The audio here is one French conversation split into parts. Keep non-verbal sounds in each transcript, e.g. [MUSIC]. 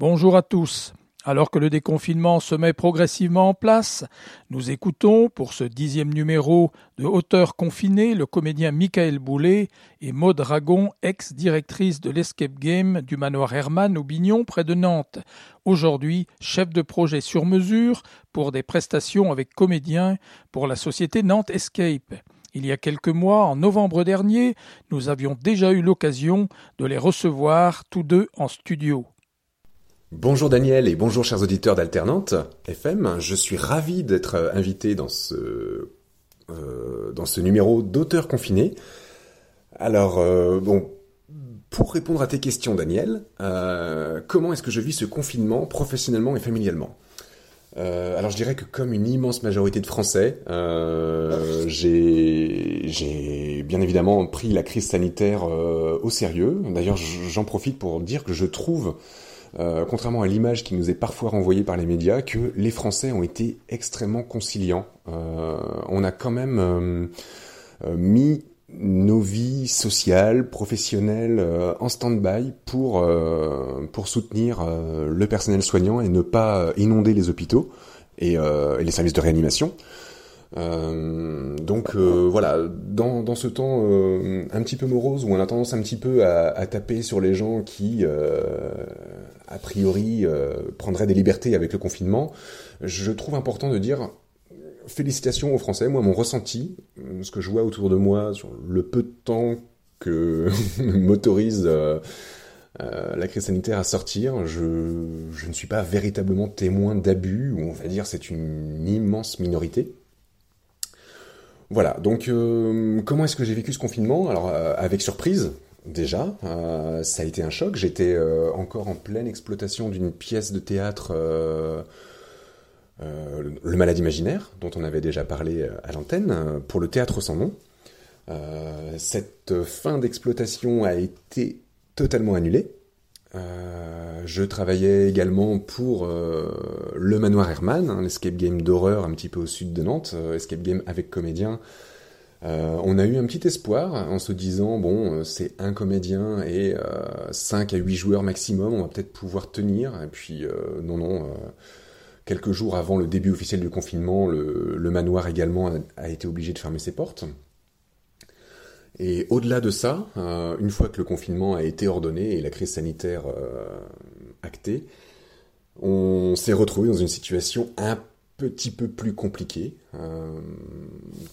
Bonjour à tous. Alors que le déconfinement se met progressivement en place, nous écoutons, pour ce dixième numéro de Hauteur confinée, le comédien Michael Boulet et Maud Dragon, ex-directrice de l'Escape Game du manoir Hermann au Bignon près de Nantes. Aujourd'hui, chef de projet sur mesure pour des prestations avec comédiens pour la société Nantes Escape. Il y a quelques mois, en novembre dernier, nous avions déjà eu l'occasion de les recevoir tous deux en studio. Bonjour Daniel et bonjour chers auditeurs d'Alternante FM. Je suis ravi d'être euh, invité dans ce, euh, dans ce numéro d'auteur confiné. Alors, euh, bon, pour répondre à tes questions Daniel, comment est-ce que je vis ce confinement professionnellement et familialement? Alors je dirais que comme une immense majorité de Français, j'ai bien évidemment pris la crise sanitaire au sérieux. D'ailleurs j'en profite pour dire que je trouve euh, contrairement à l'image qui nous est parfois renvoyée par les médias, que les Français ont été extrêmement conciliants. Euh, on a quand même euh, mis nos vies sociales, professionnelles en stand-by pour pour soutenir le personnel soignant et ne pas inonder les hôpitaux et, et les services de réanimation. Euh, donc euh, voilà, dans, dans ce temps euh, un petit peu morose où on a tendance un petit peu à, à taper sur les gens qui, a priori, prendraient des libertés avec le confinement, je trouve important de dire félicitations aux Français. Moi, mon ressenti, ce que je vois autour de moi sur le peu de temps que [LAUGHS] m'autorise la crise sanitaire à sortir, je, je ne suis pas véritablement témoin d'abus, on va dire c'est une immense minorité. Voilà, donc euh, comment est-ce que j'ai vécu ce confinement? Alors euh, avec surprise, déjà, euh, ça a été un choc. J'étais encore en pleine exploitation d'une pièce de théâtre, Le Malade Imaginaire, dont on avait déjà parlé à l'antenne, pour le théâtre sans nom. cette fin d'exploitation a été totalement annulée. Euh, je travaillais également pour euh, le Manoir Herman, hein, l'escape game d'horreur un petit peu au sud de Nantes, euh, escape game avec comédien. on a eu un petit espoir en se disant bon c'est un comédien et 5 à 8 joueurs maximum, on va peut-être pouvoir tenir. Et puis non non, quelques jours avant le début officiel du confinement, le, manoir également a été obligé de fermer ses portes. Et au-delà de ça, euh, une fois que le confinement a été ordonné et la crise sanitaire euh, actée, on s'est retrouvé dans une situation un petit peu plus compliquée. Euh,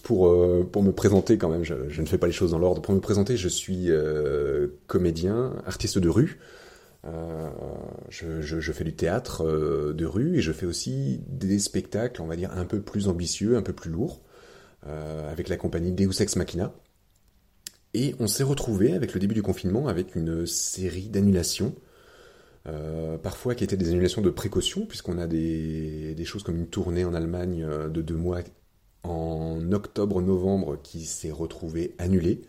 pour, pour me présenter quand même, je, ne fais pas les choses dans l'ordre, pour me présenter, je suis comédien, artiste de rue. Je, je, fais du théâtre de rue et je fais aussi des spectacles, on va dire, un peu plus ambitieux, un peu plus lourds, avec la compagnie Deus Ex Machina. Et on s'est retrouvé avec le début du confinement avec une série d'annulations, euh, parfois qui étaient des annulations de précaution, puisqu'on a des, choses comme une tournée en Allemagne euh, de deux mois en octobre-novembre qui s'est retrouvée annulée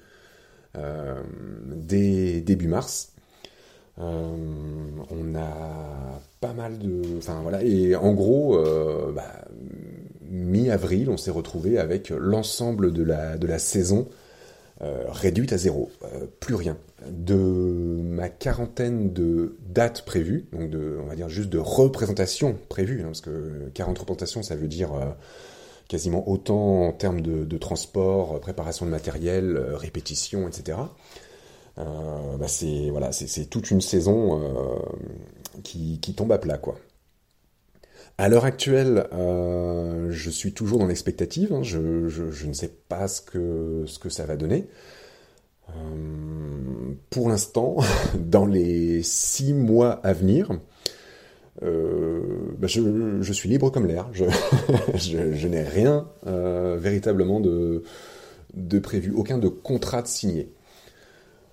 euh, dès début mars. on a pas mal de, enfin voilà, et en gros, bah, mi-avril, on s'est retrouvé avec l'ensemble de la de la saison euh, réduite à zéro, euh, plus rien. De ma quarantaine de dates prévues, donc de, on va dire juste de représentations prévues, hein, parce que 40 représentations, ça veut dire euh, quasiment autant en termes de, transport, préparation de matériel, répétition, etc. Bah c'est voilà, c'est toute une saison qui, qui tombe à plat, quoi. À l'heure actuelle, euh, je suis toujours dans l'expectative. Hein. Je, ne sais pas ce que, ça va donner. Euh, pour l'instant, [LAUGHS] dans les six mois à venir, euh, bah, je, suis libre comme l'air. Je, [LAUGHS] n'ai rien véritablement de, de prévu, aucun de contrat de signé.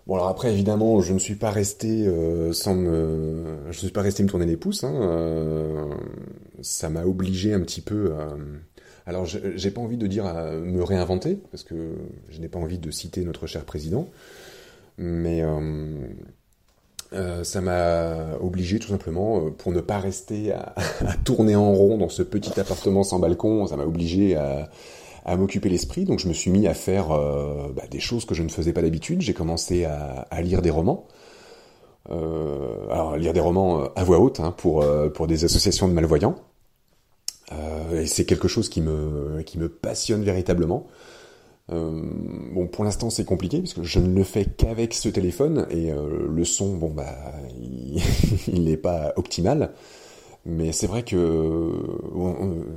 Bon alors après évidemment je ne suis pas resté euh, sans me je ne suis pas resté me tourner les pouces hein, euh, ça m'a obligé un petit peu à... alors j'ai pas envie de dire à me réinventer parce que je n'ai pas envie de citer notre cher président mais euh, ça m'a obligé tout simplement pour ne pas rester [LAUGHS] à, tourner en rond dans ce petit appartement sans balcon ça m'a obligé à à m'occuper l'esprit. Donc je me suis mis à faire euh, bah, des choses que je ne faisais pas d'habitude. J'ai commencé à, lire des romans. Euh, alors lire des romans à voix haute hein, pour pour des associations de malvoyants. et c'est quelque chose qui me qui me passionne véritablement. bon, pour l'instant, c'est compliqué parce que je ne le fais qu'avec ce téléphone et le son, bon bah, [LAUGHS] il n'est pas optimal. Mais c'est vrai que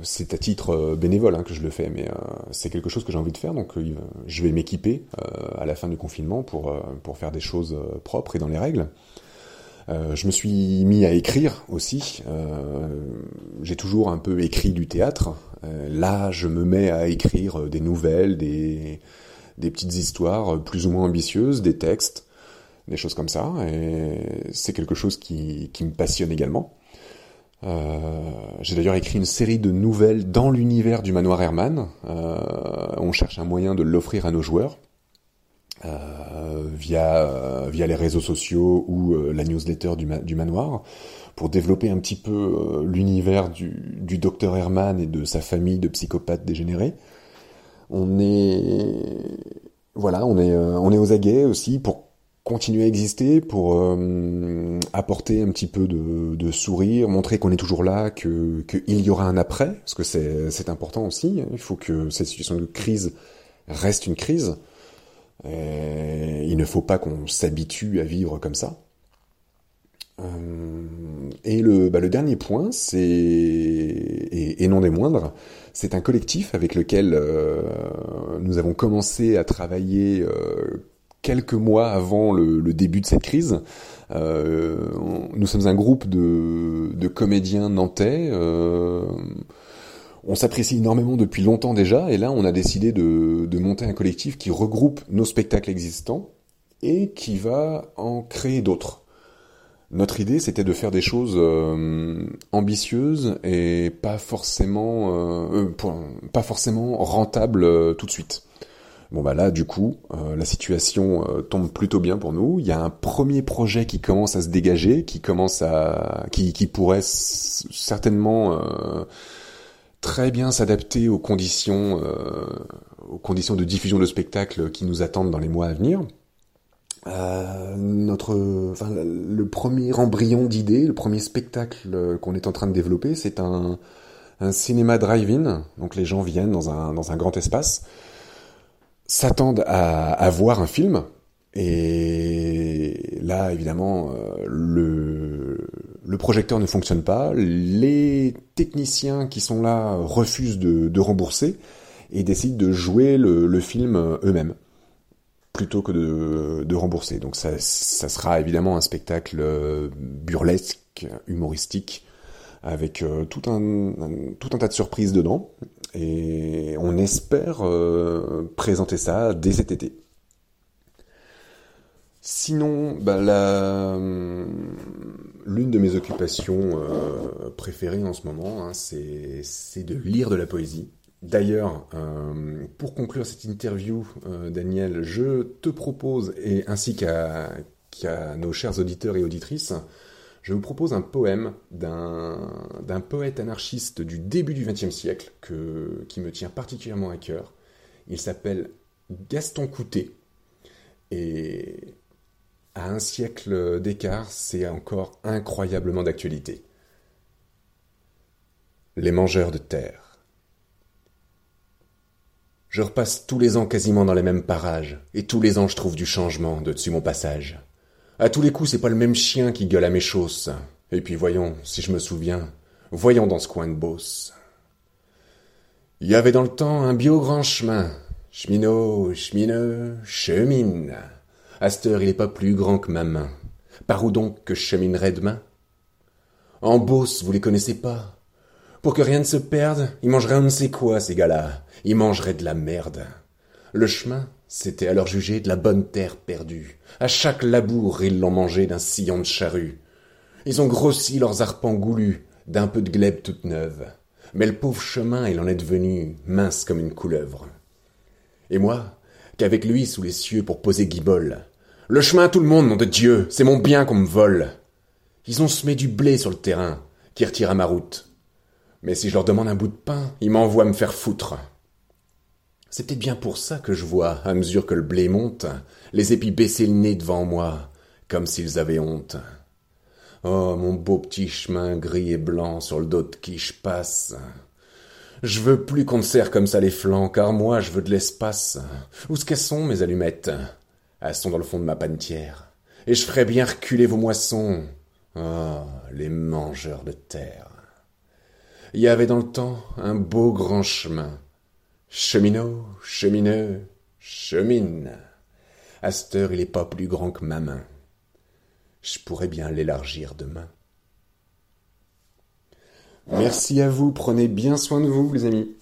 c'est à titre euh, bénévole hein, que je le fais, mais euh, c'est quelque chose que j'ai envie de faire, donc euh, je vais m'équiper à la fin du confinement pour, faire des choses propres et dans les règles. je me suis mis à écrire aussi. j'ai toujours un peu écrit du théâtre. là, je me mets à écrire des nouvelles, des, des petites histoires plus ou moins ambitieuses, des textes, des choses comme ça. Et c'est quelque chose qui, qui me passionne également. Euh, j'ai d'ailleurs écrit une série de nouvelles dans l'univers du manoir Herman. Euh, on cherche un moyen de l'offrir à nos joueurs euh, via via les réseaux sociaux ou la newsletter du, du, manoir pour développer un petit peu l'univers du, du docteur Herman et de sa famille de psychopathes dégénérés. On est voilà, on est on est aux aguets aussi pour continuer à exister, pour euh, apporter un petit peu de, sourire, montrer qu'on est toujours là, que qu'il y aura un après, parce que c'est important aussi. Hein. Il faut que cette situation de crise reste une crise. Il ne faut pas qu'on s'habitue à vivre comme ça. Euh, et le, bah, le dernier point, c'est et, non des moindres, c'est un collectif avec lequel euh, nous avons commencé à travailler quelques mois avant le, début de cette crise. Euh, nous sommes un groupe de, de comédiens nantais. Euh, on s'apprécie énormément depuis longtemps déjà, et là on a décidé de, de, monter un collectif qui regroupe nos spectacles existants et qui va en créer d'autres. Notre idée, c'était de faire des choses euh, ambitieuses et pas forcément, euh, pas forcément rentables tout de suite. Bon bah là, du coup, euh, la situation euh, tombe plutôt bien pour nous. Il y a un premier projet qui commence à se dégager, qui commence à, qui, qui pourrait certainement euh, très bien s'adapter aux conditions, aux conditions de diffusion de spectacles qui nous attendent dans les mois à venir. notre, enfin, le premier embryon d'idée, le premier spectacle qu'on est en train de développer, c'est un, un cinéma drive-in. Donc les gens viennent dans un, dans un grand espace s'attendent à, à, voir un film. Et là, évidemment, euh, le, projecteur ne fonctionne pas. Les techniciens qui sont là refusent de, rembourser et décident de jouer le, film eux-mêmes plutôt que de, rembourser. Donc ça, ça sera évidemment un spectacle burlesque, humoristique, avec euh, tout, un, tout un tas de surprises dedans. Et on espère euh, présenter ça dès cet été. Sinon, bah, l'une de mes occupations euh, préférées en ce moment, hein, c'est de lire de la poésie. D'ailleurs, pour conclure cette interview, Daniel, je te propose, et ainsi qu'à nos chers auditeurs et auditrices, je vous propose un poème d'un poète anarchiste du début du XXe siècle qui me tient particulièrement à cœur. Il s'appelle Gaston Coutet. Et à un siècle d'écart, c'est encore incroyablement d'actualité. Les mangeurs de terre. Je repasse tous les ans quasiment dans les mêmes parages, et tous les ans je trouve du changement de dessus mon passage. À tous les coups, c'est pas le même chien qui gueule à mes chausses. Et puis voyons, si je me souviens, voyons dans ce coin de Beauce. Il y avait dans le temps un bio grand chemin. Cheminot, chemineux, chemine. À il est pas plus grand que ma main. Par où donc que je cheminerais demain? En Beauce, vous les connaissez pas? Pour que rien ne se perde, ils mangeraient on ne sait quoi, ces gars-là? Ils mangeraient de la merde. Le chemin, c'était à leur juger de la bonne terre perdue. À chaque labour, ils l'ont mangé d'un sillon de charrue. Ils ont grossi leurs arpents goulus d'un peu de glèbe toute neuve. Mais le pauvre chemin, il en est devenu mince comme une couleuvre. Et moi, qu'avec lui sous les cieux pour poser guibole. Le chemin, tout le monde, nom de Dieu, c'est mon bien qu'on me vole. Ils ont semé du blé sur le terrain, qui retire à ma route. Mais si je leur demande un bout de pain, ils m'envoient me faire foutre. C'est bien pour ça que je vois, à mesure que le blé monte, les épis baisser le nez devant moi, comme s'ils avaient honte. Oh, mon beau petit chemin gris et blanc sur le dos de qui je passe. Je veux plus qu'on me serre comme ça les flancs, car moi je veux de l'espace. Où ce qu'elles sont, mes allumettes? Elles sont dans le fond de ma panetière. Et je ferai bien reculer vos moissons. Oh, les mangeurs de terre. Il y avait dans le temps un beau grand chemin. Cheminot, chemineux, chemine. À cette il est pas plus grand que ma main je pourrais bien l'élargir demain. Merci à vous, prenez bien soin de vous, les amis.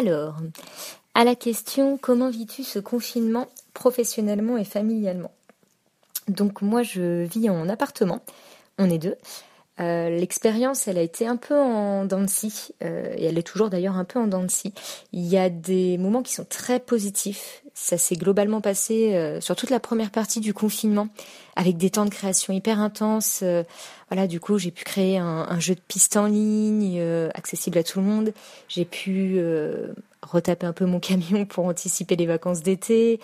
Alors, à la question comment vis-tu ce confinement professionnellement et familialement? Donc moi je vis en appartement, on est deux. Euh, l'expérience, elle a été un peu en dents de scie, euh, et elle est toujours d'ailleurs un peu en dents de scie. Il y a des moments qui sont très positifs. Ça s'est globalement passé euh, sur toute la première partie du confinement, avec des temps de création hyper intenses. voilà, du coup, j'ai pu créer un, un, jeu de piste en ligne, accessible à tout le monde. J'ai pu retaper un peu mon [LAUGHS] camion pour anticiper les vacances d'été.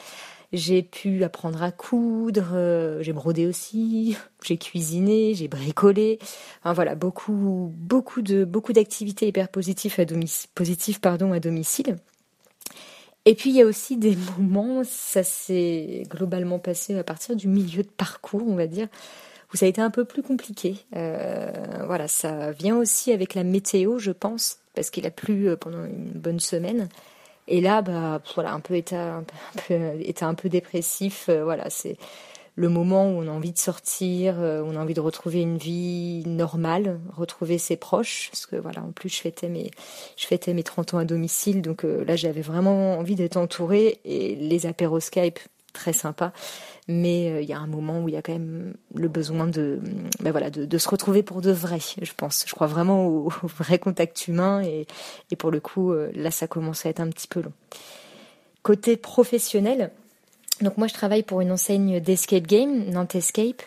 J'ai pu apprendre à coudre, euh, j'ai brodé aussi, [LAUGHS] j'ai cuisiné, j'ai bricolé. Enfin voilà, beaucoup, beaucoup de, beaucoup d'activités hyper positives à domicile, positives pardon à domicile. Et puis il y a aussi des [LAUGHS] moments, ça s'est globalement passé à partir du milieu de parcours, on va dire, où ça a été un peu plus compliqué. Euh, voilà, ça vient aussi avec la météo, je pense parce qu'il a plu euh, pendant une bonne semaine. Et là, bah, voilà, un peu état, [LAUGHS] un peu, état un peu dépressif. Euh, voilà, c'est le moment où on a envie de sortir, euh, on a envie de retrouver une vie normale, retrouver ses proches. Parce que voilà, en plus, je fêtais mes, je fêtais mes 30 ans à domicile. Donc là, j'avais vraiment envie d'être entourée. Et les apéros Skype, très sympa mais euh, il y a un moment où il y a quand même le besoin de, ben voilà, de, se retrouver pour de vrai, je pense. Je crois vraiment [LAUGHS] au, vrai contact humain et, et pour le coup, euh, là, ça commence à être un petit peu long. Côté professionnel, donc moi, je travaille pour une enseigne d'escape game, Nantes Escape,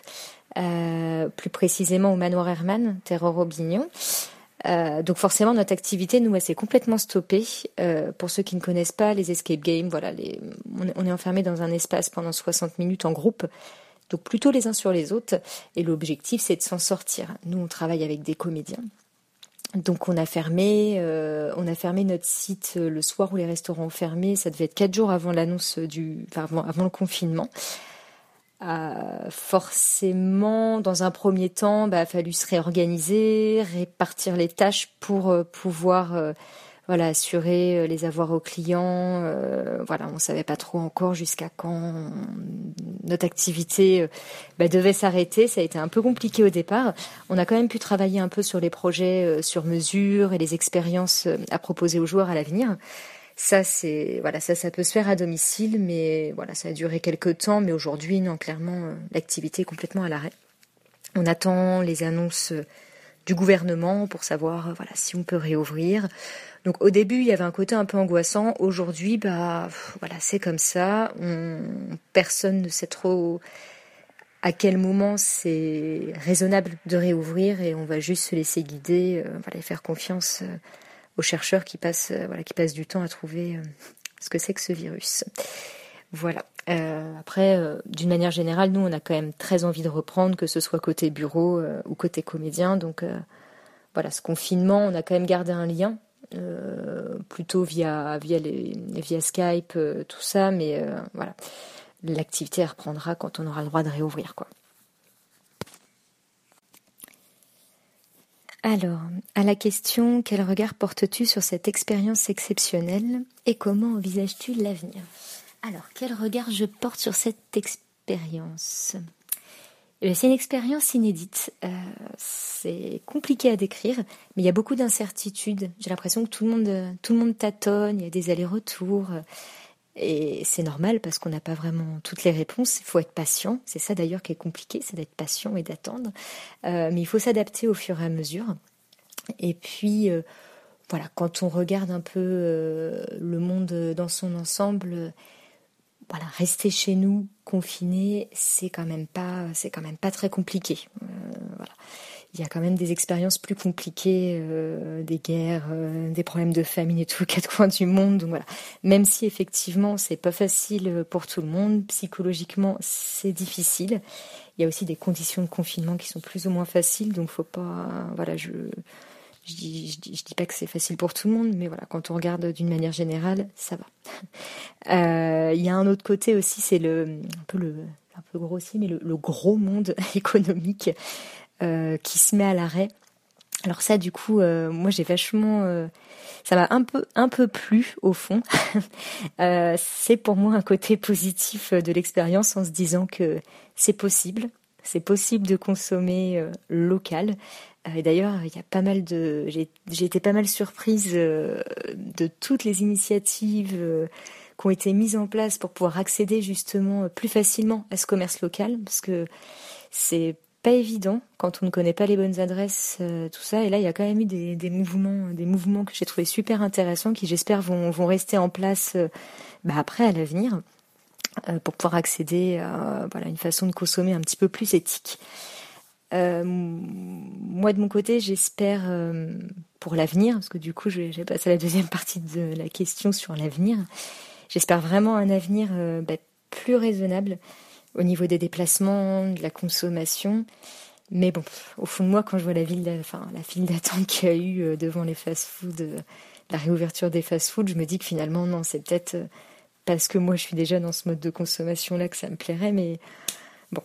euh, plus précisément au Manoir Herman, Terror Aubignon. Euh, donc forcément, notre activité, nous, s'est complètement stoppée. Euh, pour ceux qui ne connaissent pas les escape games, voilà, les, on est enfermé dans un espace pendant 60 minutes en groupe, donc plutôt les uns sur les autres. Et l'objectif, c'est de s'en sortir. Nous, on travaille avec des comédiens. Donc on a fermé, euh, on a fermé notre site le soir où les restaurants ont fermé. Ça devait être quatre jours avant l'annonce du, enfin, avant, le confinement. Euh, forcément, dans un premier temps, bah, a fallu se réorganiser, répartir les tâches pour euh, pouvoir euh, voilà, assurer les avoirs aux clients. voilà, on savait pas trop encore jusqu'à quand notre activité bah, devait s'arrêter. Ça a été un peu compliqué au départ. On a quand même pu travailler un peu sur les projets sur mesure et les expériences à proposer aux joueurs à l'avenir. Ça, c'est voilà, ça, ça peut se faire à domicile, mais voilà, ça a duré quelques temps. Mais aujourd'hui, non, clairement, euh, l'activité est complètement à l'arrêt. On attend les annonces euh, du gouvernement pour savoir euh, voilà si on peut réouvrir. Donc au début, il y avait un côté un peu angoissant. Aujourd'hui, bah voilà, c'est comme ça. On, personne ne sait trop à quel moment c'est raisonnable de réouvrir et on va juste se laisser guider, voilà, et faire confiance aux chercheurs qui passent, euh, voilà, qui passent du temps à trouver euh, ce que c'est que ce virus. Voilà. Euh, après, d'une manière générale, nous, on a quand même très envie de reprendre, que ce soit côté bureau ou côté comédien. Donc, voilà, ce confinement, on a quand même gardé un lien, plutôt via via les via Skype, tout ça. Mais voilà, l'activité reprendra quand on aura le droit de réouvrir, quoi. Alors, à la question quel regard portes-tu sur cette expérience exceptionnelle et comment envisages-tu l'avenir? Alors, quel regard je porte sur cette expérience? Eh c'est une expérience inédite. Euh, c'est compliqué à décrire, mais il y a beaucoup d'incertitudes. J'ai l'impression que tout le monde, tâtonne. Il y a des allers-retours. Et c'est normal parce qu'on n'a pas vraiment toutes les réponses. Il faut être patient. C'est ça d'ailleurs qui est compliqué, c'est d'être patient et d'attendre. Euh, mais il faut s'adapter au fur et à mesure. Et puis, euh, voilà, quand on regarde un peu le monde dans son ensemble, voilà, rester chez nous, confiné, c'est quand même pas, c'est quand même pas très compliqué. voilà il y a quand même des expériences plus compliquées, euh, des guerres, euh, des problèmes de famine et tout, [LAUGHS] quatre coins du monde. Donc voilà. Même si effectivement c'est pas facile pour tout le monde, psychologiquement c'est difficile. Il y a aussi des conditions de confinement qui sont plus ou moins faciles, donc faut pas. Voilà, je je dis, dis, pas que c'est facile pour tout le monde, mais voilà, quand on regarde d'une manière générale, ça va. [LAUGHS] Euh, il y a un autre côté aussi, c'est le un peu grossier, mais le, gros monde [LAUGHS] économique. Euh, qui se met à l'arrêt. Alors ça, du coup, euh, moi j'ai vachement, ça m'a un peu, un peu plu au fond. [LAUGHS] c'est pour moi un côté positif de l'expérience en se disant que c'est possible, c'est possible de consommer local. Et d'ailleurs, il y a pas mal de, j'ai été pas mal surprise de toutes les initiatives qui ont été mises en place pour pouvoir accéder justement plus facilement à ce commerce local, parce que c'est pas évident quand on ne connaît pas les bonnes adresses, euh, tout ça. Et là, il y a quand même eu des, des mouvements, des mouvements que j'ai trouvé super intéressants, qui j'espère vont, vont rester en place euh, bah, après à l'avenir, euh, pour pouvoir accéder à voilà une façon de consommer un petit peu plus éthique. moi de mon côté, j'espère pour l'avenir, parce que du coup, j'ai passé à la deuxième [LAUGHS] partie de la question sur l'avenir. J'espère vraiment un avenir bah, plus raisonnable au niveau des déplacements, de la consommation. Mais bon, au fond de moi, quand je vois la, ville, la file d'attente qu'il y a eu euh, devant les fast-foods, euh, la réouverture des fast-foods, je me dis que finalement, non, c'est peut-être euh, parce que moi, je suis déjà dans ce mode de consommation-là que ça me plairait, mais bon,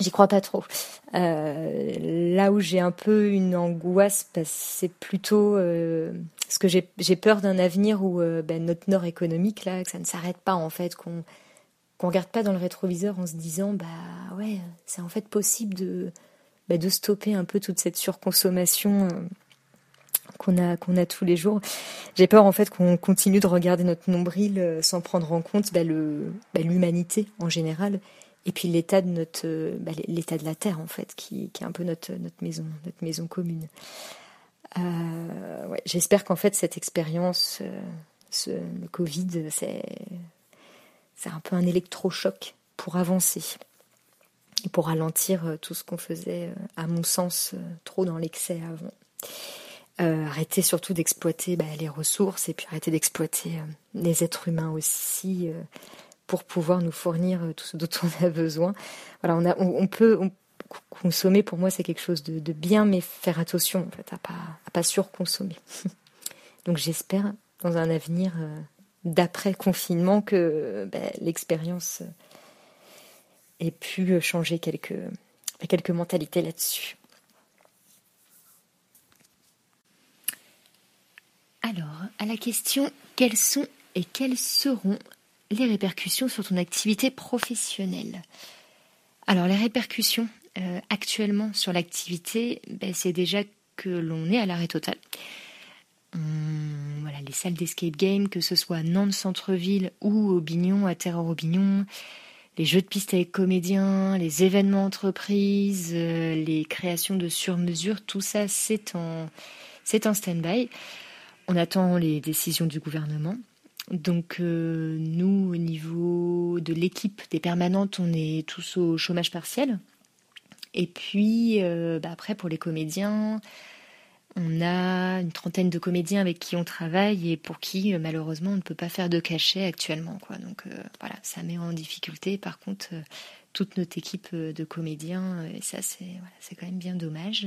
j'y crois pas trop. là où j'ai un peu une angoisse, bah, c'est plutôt euh, parce que j'ai peur d'un avenir où ben, notre nord économique, là, que ça ne s'arrête pas, en fait, qu'on qu'on regarde pas dans le rétroviseur en se disant bah ouais c'est en fait possible de bah, de stopper un peu toute cette surconsommation euh, qu'on a qu'on a tous les jours. J'ai peur en fait qu'on continue de regarder notre nombril euh, sans prendre en compte bah, le bah, l'humanité en général et puis l'état de notre bah, l'état de la terre en fait qui, qui est un peu notre notre maison notre maison commune. Euh, J'espère qu'en fait cette expérience, ce le Covid, c'est c'est un peu un électrochoc pour avancer et pour ralentir euh, tout ce qu'on faisait, euh, à mon sens, euh, trop dans l'excès avant. Arrêter surtout d'exploiter bah, les ressources et puis arrêter d'exploiter les êtres humains aussi pour pouvoir nous fournir tout ce dont on a besoin. Voilà, on, a, on, peut consommer. Pour moi, c'est quelque chose de, bien, mais faire attention en fait à pas à pas surconsommer. [LAUGHS] Donc j'espère dans un avenir d'après confinement que ben, l'expérience ait pu changer quelques, quelques mentalités là-dessus. Alors, à la question quelles sont et quelles seront les répercussions sur ton activité professionnelle? Alors, les répercussions euh, actuellement sur l'activité, ben, c'est déjà que l'on est à l'arrêt total. Hum, voilà, les salles d'escape game, que ce soit Nantes Centre-Ville ou au Bignon, à Terreur Bignon, les jeux de piste avec comédiens, les événements entreprises, euh, les créations de sur-mesure, tout ça c'est en, c'est en stand-by. On attend les décisions du gouvernement. Donc euh, nous, au niveau de l'équipe des permanentes, on est tous au chômage partiel. Et puis euh, bah, après pour les comédiens, on a une trentaine de comédiens avec qui on travaille et pour qui euh, malheureusement on ne peut pas faire de cachet actuellement. Donc voilà, ça met en difficulté. Par contre, toute notre équipe de comédiens, et ça c'est quand même bien dommage.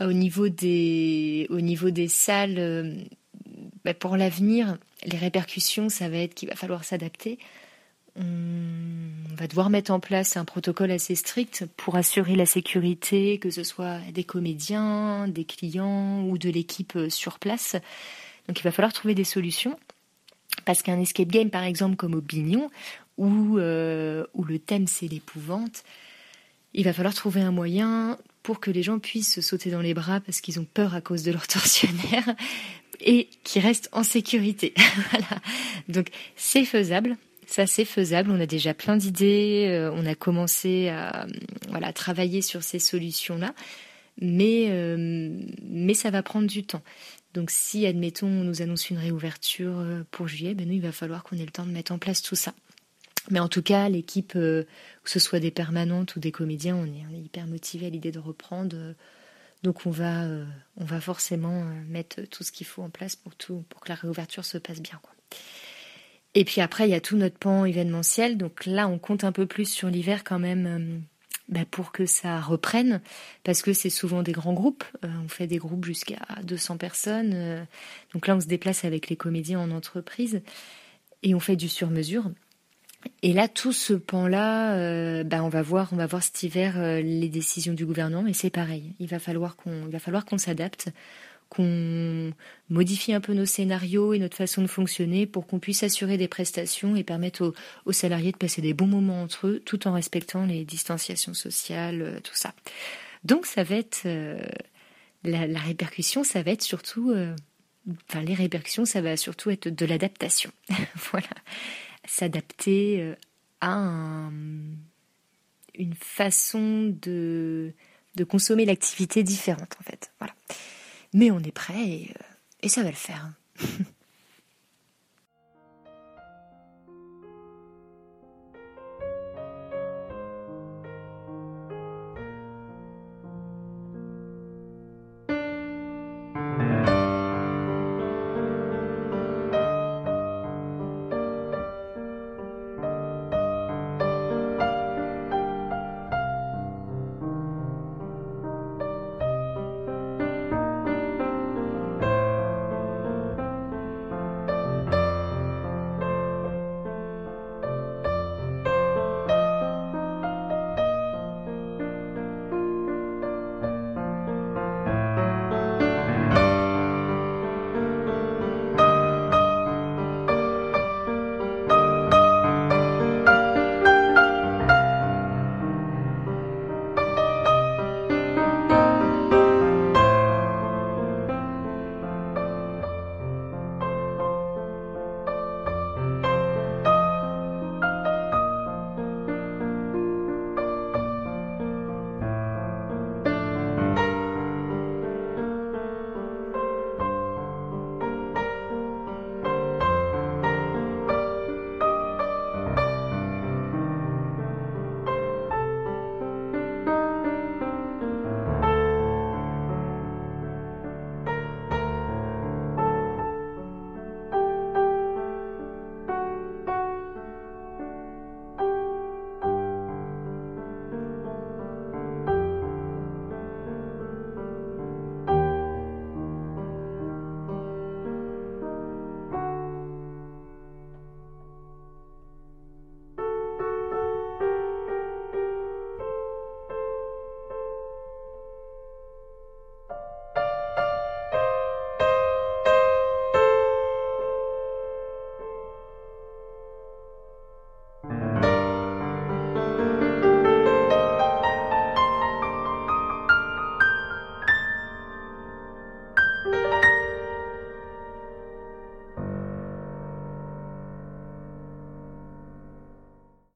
Au niveau des, au niveau des salles, bah, pour l'avenir, les répercussions, ça va être qu'il va falloir s'adapter on va devoir mettre en place un protocole assez strict pour assurer la sécurité, que ce soit des comédiens, des clients ou de l'équipe euh, sur place. Donc il va falloir trouver des solutions. Parce qu'un escape game, par exemple, comme au Bignon, où, euh, où le thème c'est l'épouvante, il va falloir trouver un moyen pour que les gens puissent se sauter dans les bras parce qu'ils ont peur à cause de leur [LAUGHS] tortionnaire et qui restent en sécurité. [LAUGHS] voilà. Donc c'est faisable. Ça, c'est faisable. On a déjà plein d'idées. Euh, on a commencé à voilà, travailler sur ces solutions-là. Mais, euh, mais ça va prendre du temps. Donc si, admettons, on nous annonce une réouverture euh, pour juillet, ben nous, il va falloir qu'on ait le temps de mettre en place tout ça. Mais en tout cas, l'équipe, que ce soit des permanentes ou des comédiens, on est, hyper motivé à l'idée de reprendre. donc on va, on va forcément mettre tout ce qu'il faut en place pour, tout, pour que la réouverture se passe bien. Et puis après, il y a tout notre pan événementiel. Donc là, on compte un peu plus sur l'hiver quand même euh, bah, pour que ça reprenne, parce que c'est souvent des grands groupes. Euh, on fait des groupes jusqu'à 200 personnes. Euh. donc là, on se déplace avec les comédiens en entreprise et on fait du sur-mesure. Et là, tout ce pan-là, bah, on va voir, on va voir cet hiver les décisions du gouvernement, mais c'est pareil. Il va falloir qu'on, il va falloir qu'on s'adapte qu'on modifie un peu nos scénarios et notre façon de fonctionner pour qu'on puisse assurer des prestations et permettre aux, salariés de passer des bons moments entre eux tout en respectant les distanciations sociales, euh, tout ça. Donc ça va être euh, la, répercussion, ça va être surtout, euh, enfin les répercussions, ça va surtout être de l'adaptation. [LAUGHS] voilà, s'adapter à une façon de de consommer l'activité différente en fait. Voilà. Mais on est prêt et, euh, et ça va le faire. [LAUGHS]